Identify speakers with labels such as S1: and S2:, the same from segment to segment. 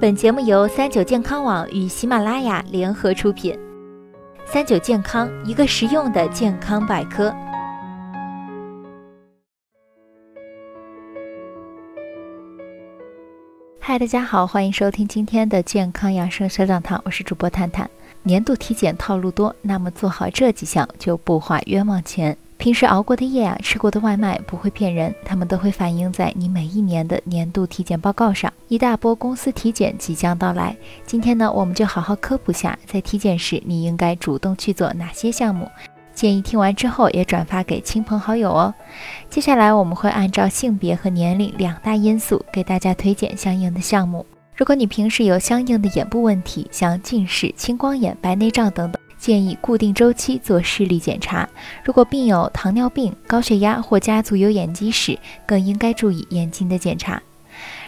S1: 本节目由三九健康网与喜马拉雅联合出品。三九健康，一个实用的健康百科。嗨，大家好，欢迎收听今天的健康养生小讲堂，我是主播探探。年度体检套路多，那么做好这几项就不花冤枉钱。平时熬过的夜啊，吃过的外卖不会骗人，他们都会反映在你每一年的年度体检报告上。一大波公司体检即将到来，今天呢，我们就好好科普下，在体检时你应该主动去做哪些项目。建议听完之后也转发给亲朋好友哦。接下来我们会按照性别和年龄两大因素给大家推荐相应的项目。如果你平时有相应的眼部问题，像近视、青光眼、白内障等等。建议固定周期做视力检查。如果病有糖尿病、高血压或家族有眼疾史，更应该注意眼睛的检查。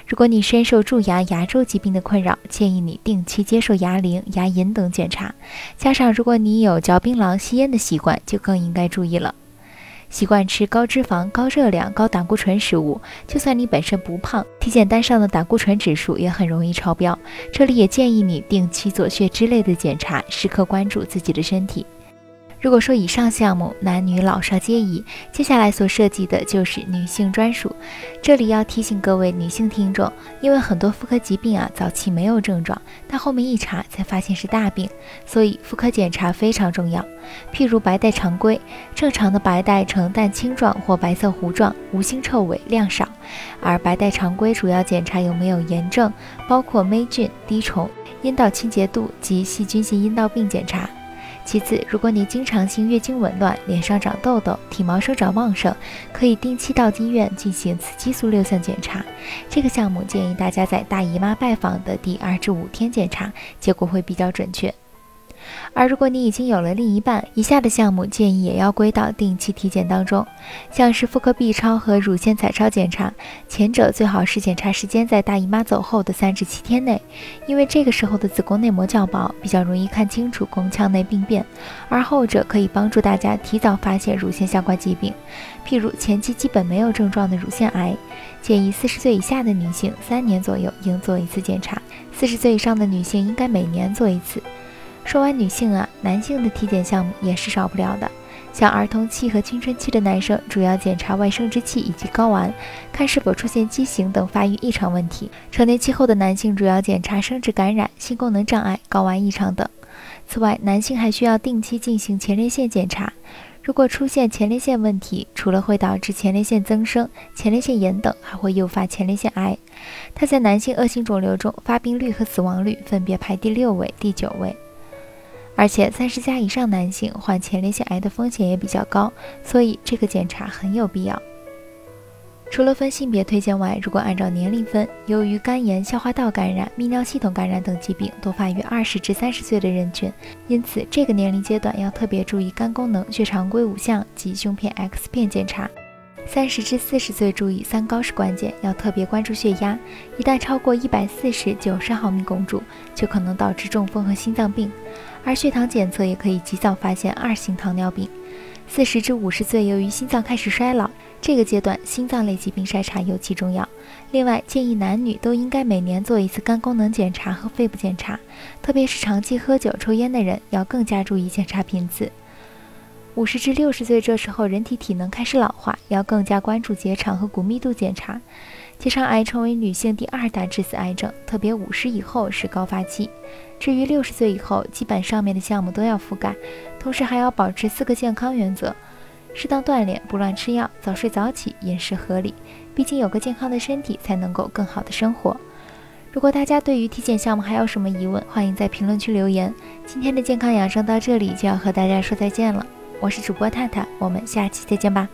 S1: 如果你深受蛀牙、牙周疾病的困扰，建议你定期接受牙龈、牙龈等检查。加上如果你有嚼槟榔、吸烟的习惯，就更应该注意了。习惯吃高脂肪、高热量、高胆固醇食物，就算你本身不胖，体检单上的胆固醇指数也很容易超标。这里也建议你定期做血脂类的检查，时刻关注自己的身体。如果说以上项目男女老少皆宜，接下来所涉及的就是女性专属。这里要提醒各位女性听众，因为很多妇科疾病啊，早期没有症状，但后面一查才发现是大病，所以妇科检查非常重要。譬如白带常规，正常的白带呈淡青状或白色糊状，无腥臭味，量少；而白带常规主要检查有没有炎症，包括霉菌、滴虫、阴道清洁度及细菌性阴道病检查。其次，如果你经常性月经紊乱、脸上长痘痘、体毛生长旺盛，可以定期到医院进行雌激素六项检查。这个项目建议大家在大姨妈拜访的第二至五天检查，结果会比较准确。而如果你已经有了另一半，以下的项目建议也要归到定期体检当中，像是妇科 B 超和乳腺彩超检查，前者最好是检查时间在大姨妈走后的三至七天内，因为这个时候的子宫内膜较薄，比较容易看清楚宫腔内病变；而后者可以帮助大家提早发现乳腺相关疾病，譬如前期基本没有症状的乳腺癌，建议四十岁以下的女性三年左右应做一次检查，四十岁以上的女性应该每年做一次。说完女性啊，男性的体检项目也是少不了的。像儿童期和青春期的男生，主要检查外生殖器以及睾丸，看是否出现畸形等发育异常问题。成年期后的男性，主要检查生殖感染、性功能障碍、睾丸异常等。此外，男性还需要定期进行前列腺检查。如果出现前列腺问题，除了会导致前列腺增生、前列腺炎等，还会诱发前列腺癌。它在男性恶性肿瘤中发病率和死亡率分别排第六位、第九位。而且三十加以上男性患前列腺癌的风险也比较高，所以这个检查很有必要。除了分性别推荐外，如果按照年龄分，由于肝炎、消化道感染、泌尿系统感染等疾病多发于二十至三十岁的人群，因此这个年龄阶段要特别注意肝功能、血常规五项及胸片 X 片检查。三十至四十岁注意三高是关键，要特别关注血压，一旦超过一百四十九十毫米汞柱，就可能导致中风和心脏病。而血糖检测也可以及早发现二型糖尿病。四十至五十岁，由于心脏开始衰老，这个阶段心脏类疾病筛查尤其重要。另外，建议男女都应该每年做一次肝功能检查和肺部检查，特别是长期喝酒、抽烟的人，要更加注意检查频次。五十至六十岁，这时候人体体能开始老化，要更加关注结肠和骨密度检查。结肠癌成为女性第二大致死癌症，特别五十以后是高发期。至于六十岁以后，基本上面的项目都要覆盖，同时还要保持四个健康原则：适当锻炼，不乱吃药，早睡早起，饮食合理。毕竟有个健康的身体，才能够更好的生活。如果大家对于体检项目还有什么疑问，欢迎在评论区留言。今天的健康养生到这里就要和大家说再见了。我是主播探探，我们下期再见吧。